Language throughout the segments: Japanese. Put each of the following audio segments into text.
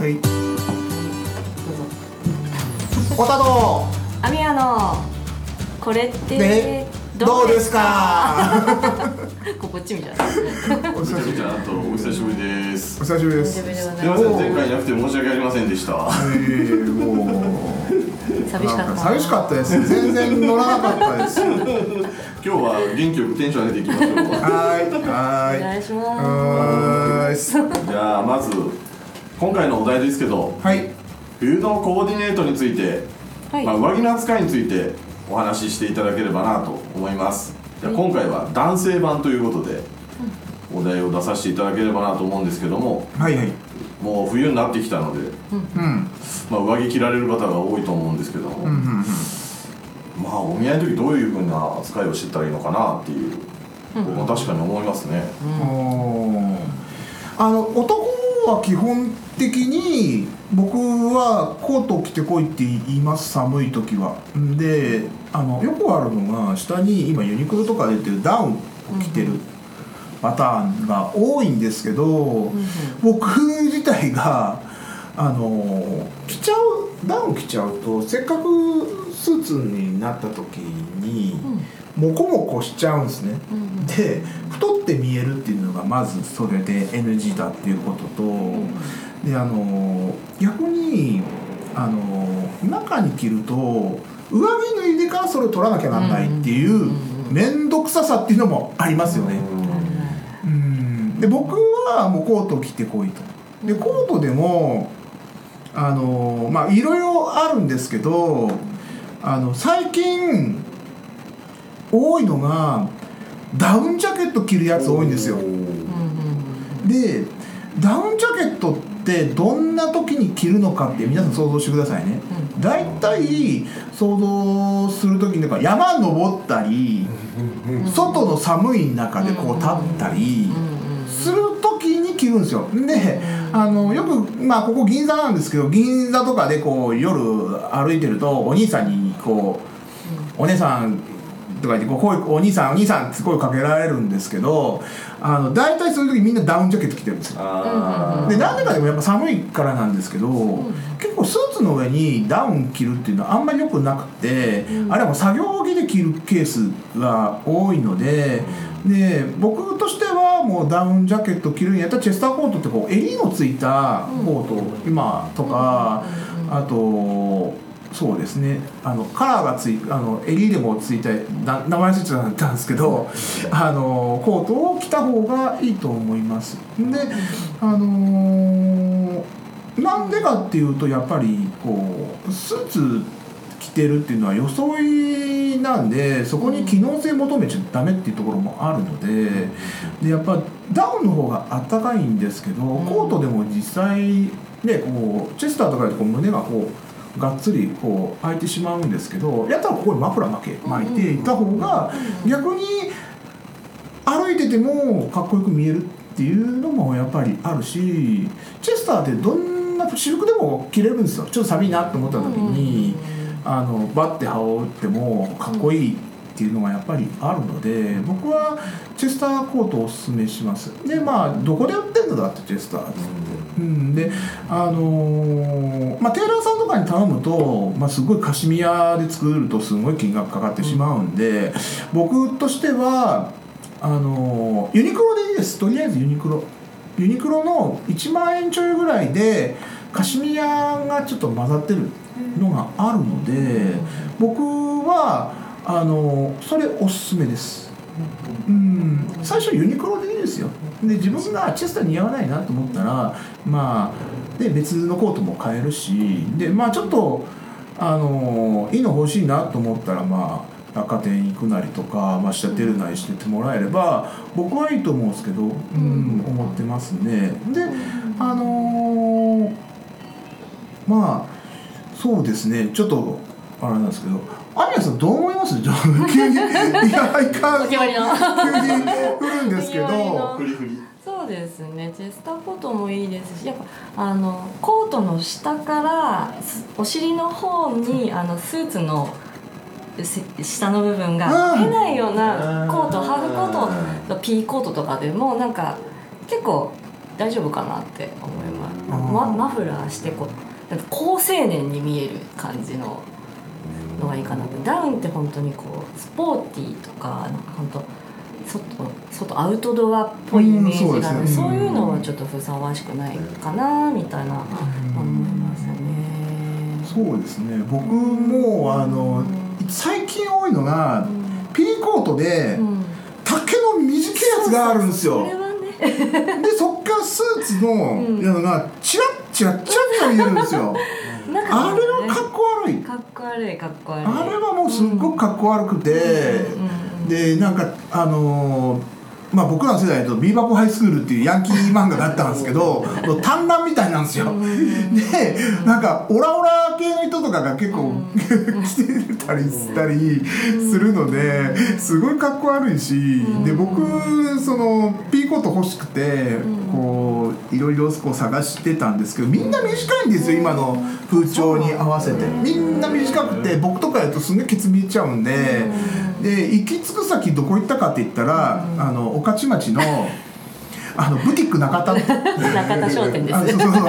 はい。どうぞ。おたどアミヤのこれってね。どうですか？ここっちみたいなおめちゃ久しぶり。くちゃなんとお久しぶりです。お久しぶりです。す。いません前回いなくて申し訳ありませんでした。えーもうなん寂しかった寂しかったです。全然乗らなかったです。は今日は元気よくテンション上げていきましょう。ーい。はーい。お願いしまはーい。じゃあまず今回のお題ですけどはい。冬のコーディネートについて、すはい。まあ、上着の扱いについてお話ししていただければなと思います。じゃあ今回は男性版ということでお題を出させていただければなと思うんですけどもはいはい。もう冬になってきたので、うん。まあ、上着着られる方が多いと思うんですけども、うんうんうん。まあお見合いの時どういうふうな扱いをしてたらいいのかなっていう、僕も確かに思いますね、おー。あの男は基本的に僕はコートを着てこいって言います寒い時は。んであのよくあるのが下に今ユニクロとかで出てるダウンを着てるパターンが多いんですけど、僕自体があの着ちゃうダウン着ちゃうとせっかくスーツになった時に、モコモコしちゃうんですね、で太って見えるっていうのがまずそれで NG だっていうことと、であの逆にあの中に着ると上着の入れ替えそれを取らなきゃなんないっていう面倒くささっていうのもありますよね。うんで僕はもうコートを着てこいと。でコートでもあのまあいろいろあるんですけどあの最近多いのがダウンジャケット着るやつ多いんですよ。でダウンジャケットってどんな時に着るのかって皆さん想像してくださいね。大体想像する時にか山登ったり外の寒い中でこう立ったりする時に着るんですよ。であのよくまあここ銀座なんですけど銀座とかでこう夜歩いてるとお兄さんにこう「お姉さん」とか言ってこう声お兄さんお兄さんって声かけられるんですけどあの大体そういう時みんなダウンジャケット着てるんですよ。あでなんでかでもやっぱ寒いからなんですけど、結構スーツの上にダウン着るっていうのはあんまり良くなくて、あれはもう作業着で着るケースが多いので、で僕としてはもうダウンジャケット着るんやったらチェスターコートってこう襟のついたコート、今とか、あとそうですね。あのカラーがついあの襟でもついた名前忘れちゃったんですけどあのコートを着た方がいいと思います。であのなんでかっていうとやっぱりこうスーツ着てるっていうのは装いなんでそこに機能性求めちゃダメっていうところもあるのででやっぱダウンの方があったかいんですけどコートでも実際ねこうチェスターとかでこう胸がこうがっつりこう開いてしまうんですけどやったらここにマフラー巻け巻いていた方が逆に歩いててもかっこよく見えるっていうのもやっぱりあるしチェスターってどんな私服でも着れるんですよ。ちょっと寒いなと思った時に、あのバッて羽織ってもかっこいいっていうのがやっぱりあるので僕はチェスターコートをおすすめします。でまあどこで売ってんのだってチェスターってうん、であのーまあテーラーさんとかに頼むと、まあ、すごいカシミヤで作るとすごい金額かかってしまうんで、僕としてはあのーユニクロでいいです。とりあえずユニクロ。ユニクロの1万円ちょいぐらいでカシミヤがちょっと混ざってるのがあるので僕はあのーそれおすすめです。うん。最初ユニクロでいいですよ。で自分がチェスター似合わないなと思ったらまあで別のコートも買えるしでまあちょっとあのいいの欲しいなと思ったらまあ百貨店行くなりとか、まあ、下手るなりしてってもらえれば僕はいいと思うんですけど、うん、思ってますね。であのーまあそうですね。ちょっとあれなんですけどアニヤさんどう思います？急に いやいかん。お決まりの。急に来るんですけどですね。チェスターコートもいいですしやっぱあのコートの下からすお尻の方にあのスーツのせ下の部分がうん。出ないようなコートうんハーフコートピーコートとかでもなんか結構大丈夫かなって思います。ママフラーしてこうなんか高青年に見える感じののがいいかなとダウンって本当にこうスポーティーとかなんか本当外外アウトドアっぽいイメージがある、うんそうね。そういうのはちょっとふさわしくないかなみたいな思いますね。そうですね。僕もあの最近多いのがピーコートでうん。丈の短いやつがあるんですよ。でそっからスーツのうん。のがチラッチラッチラッチラ見えるんですよ。あれはかっこ悪い。かっこ悪いかっこ悪い。あれはもうすっごくかっこ悪くて、うんうんうんでなんかあのーまあ僕らの世代だと「ビーバップハイスクール」っていうヤンキー漫画があったんですけど短乱みたいなんですよ。でなんかオラオラ系の人とかが結構 着てたりしたりするのですごいかっこ悪いしで僕そのピーコート欲しくてこういろいろこう探してたんですけどみんな短いんですよ今の風潮に合わせて。みんな短くて僕とかやるとすんげえケツ見えちゃうんでで行き着く先どこ行ったかって言ったらあの御徒町のあのブティック中田中田商店です。あそうそうそう。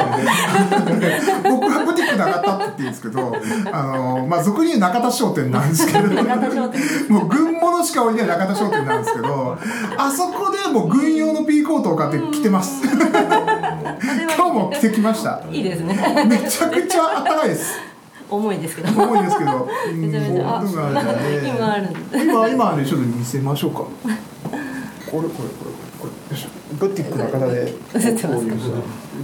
僕はブティック中田って言うんですけどあの、まあ、俗に言う中田商店なんですけど。もう軍物しか置いてない中田商店なんですけどあそこでもう軍用のピーコートを買って着てます。今日も着てきました。いいですね。めちゃくちゃあったかいです重いですけど。重いですけど。うんめちゃめち今ある今今ねちょっと見せましょうか。これこれこれこれブティック中田で。映ってますか？こういうさ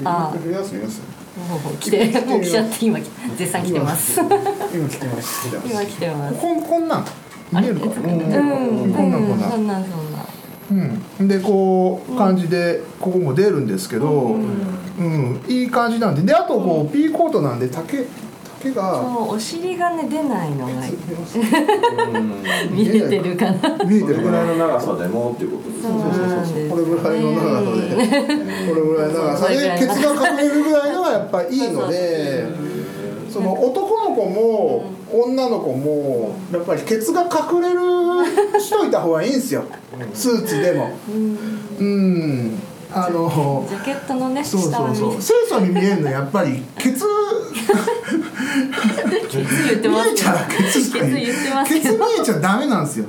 あ見やすい見やすいもう来てもう来ちゃって今絶賛来てます今来てます今来てますこんこんなん見えるかうんうんこんなんこんなんそんなんそんなうん、でこう感じでここも出るんですけど、うんいい感じなんでであとこうピーコートなんで丈丈がそうお尻がね出ないのがうん。見えてるかな。見えてるぐらいの長さでもっていうことですねそうな。んですねこれぐらいの長さでこれぐらいの長さそうでケツが隠れるぐらいのがやっぱいいのでその男の子も女の子もやっぱりケツが隠れるしといた方がいいんですよスーツでもうんあのジャケットのねそうそう見そう清楚に見えるのはやっぱりケツケツ言ってますけど見えちゃうケツ言ってますケけどツ見えちゃダメなんですよ。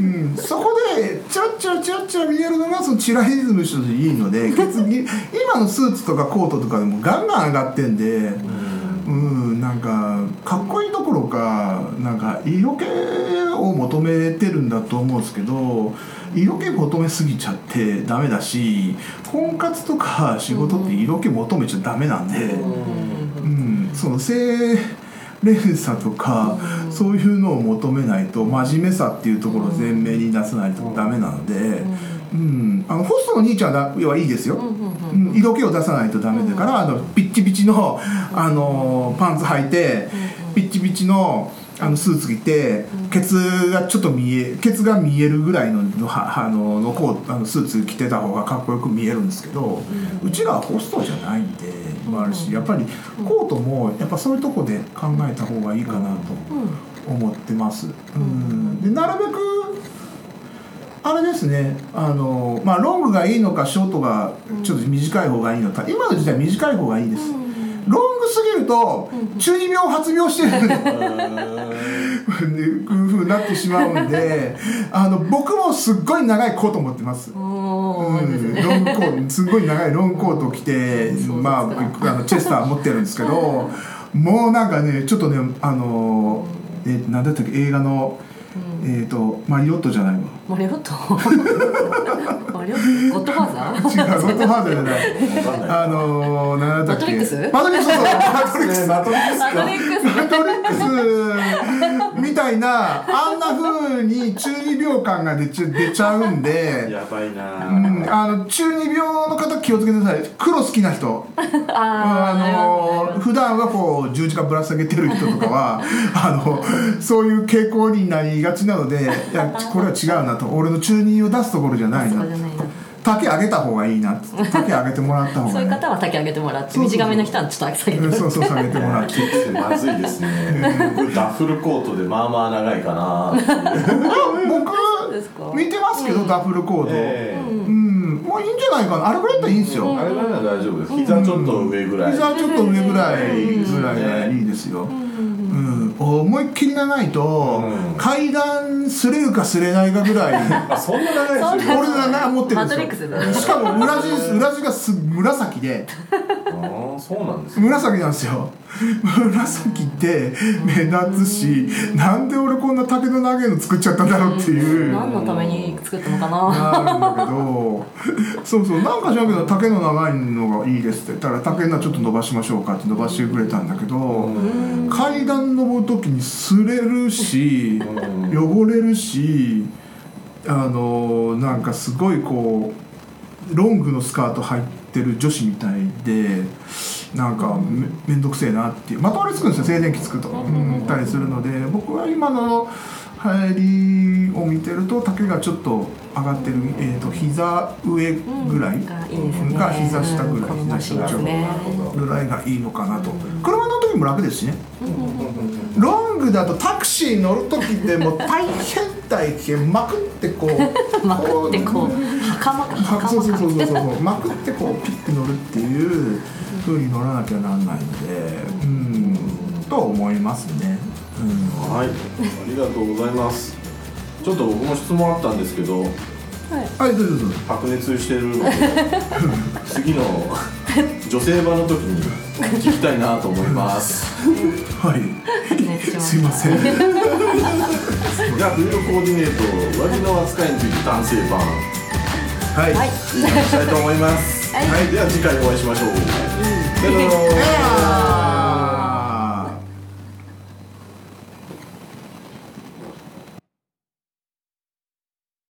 うん、そこでチラッチラチラッチラ見えるのがそのチラリズムとしていいので今のスーツとかコートとかでもガンガン上がってんでうんなんかかっこいいどころかなんか色気を求めてるんだと思うんですけど色気求めすぎちゃってダメだし婚活とか仕事って色気求めちゃダメなんで。うん、その清廉さとか、そういうのを求めないと真面目さっていうところを前面に出さないとダメなので、うん。あのホストの兄ちゃんはいいですよ、うん色気を出さないとダメだから、あのピッチピチの、あのパンツ履いて、ピッチピチのあのスーツ着て、ケツがちょっと見えケツが見えるぐらいのあののコートあのスーツ着てた方がかっこよく見えるんですけど、うちらはホストじゃないんでもあるしやっぱりコートもやっぱそういうとこで考えた方がいいかなと思ってます。うん、でなるべくあれですねあの、まあ、ロングがいいのかショートがちょっと短い方がいいのか今の時代短い方がいいです。うすぎると中二病発病してるふうになってしまうんで あの僕もすっごい長いコート持ってます。おうん。ロングコートすごい長いロングコートを着て、まあ、僕あのチェスター持ってるんですけど もうなんかねちょっとねあのえー、なんだったっけ映画の、えっ、とマリオットじゃないわ。マリオット？マリオット？ゴッドファーザー？違うゴッドファーザーじゃない。あのー、なんだっけ？マトリックス？マトリックスマトリックスマトリックスマトリックスたいなあんな風に中二病感が出ちゃ出ちゃうんでやばいな。うん、あの中二病の方気をつけてください。黒好きな人。あの普段はこう十字架ぶら下げてる人とかは あのそういう傾向になりがちなのでいやこれは違うなと。俺の中二を出すところじゃないな。そうじゃない。な丈上げた方がいいな丈上げてもらった方がいいそういう方は丈上げてもらって短めの人はちょっと下げてもらって。うんそうそう下げてもらってまずいですね僕ダッフルコートでまあまあ長いかな僕見てますけど、ダブルコード、ええうん、ももういいんじゃないかなあれぐらいだったらいいんですよ、あれぐらいなら大丈夫です膝ちょっと上ぐらい、膝ちょっと上ぐらいぐらいがいいですよ、うん、思いっきり長いと、うん。階段すれるかすれないかぐらい。あそんな長いですよ俺がな持ってるんですよ。しかも裏地裏地がす紫で。ああそうなんですね。紫なんですよ。紫って目立つしなんで俺こんな竹の長いの作っちゃったんだろうっていう。何のために作ったのかな。なるんだけどそうそうなんか知らんけど竹の長いのがいいですって。言ったら竹のちょっと伸ばしましょうかって伸ばしてくれたんだけど階段登る時に擦れるし汚れるしあのなんかすごいこうロングのスカート入ってる女子みたいでなんかめめんどくせえなっていうまとわりつくんですよ静電気つくと、うん、たりするので僕は今の入りを見てると丈がちょっと上がってる、えー、と膝上ぐらい、が膝下ぐらい、膝下ぐらいがいいのかなと。車も楽ですしね。ロングだとタクシー乗る時ってもう大変大変まくってこう。まくってこう。袴かはそうそうそうそうそう。まくってこうピッて乗るっていう風に乗らなきゃなんないので。うん。と思いますね、うん、はい。ありがとうございます。ちょっと僕も質問あったんですけど。はいどうぞどうぞ。白熱してるので 次の女性版の時に聞きたいなと思います。はい。す。いません。じゃあフードコーディネート上着の扱いについて男性版。はい、はい。したいと思います、はい。では次回お会いしましょう、さよなら。あー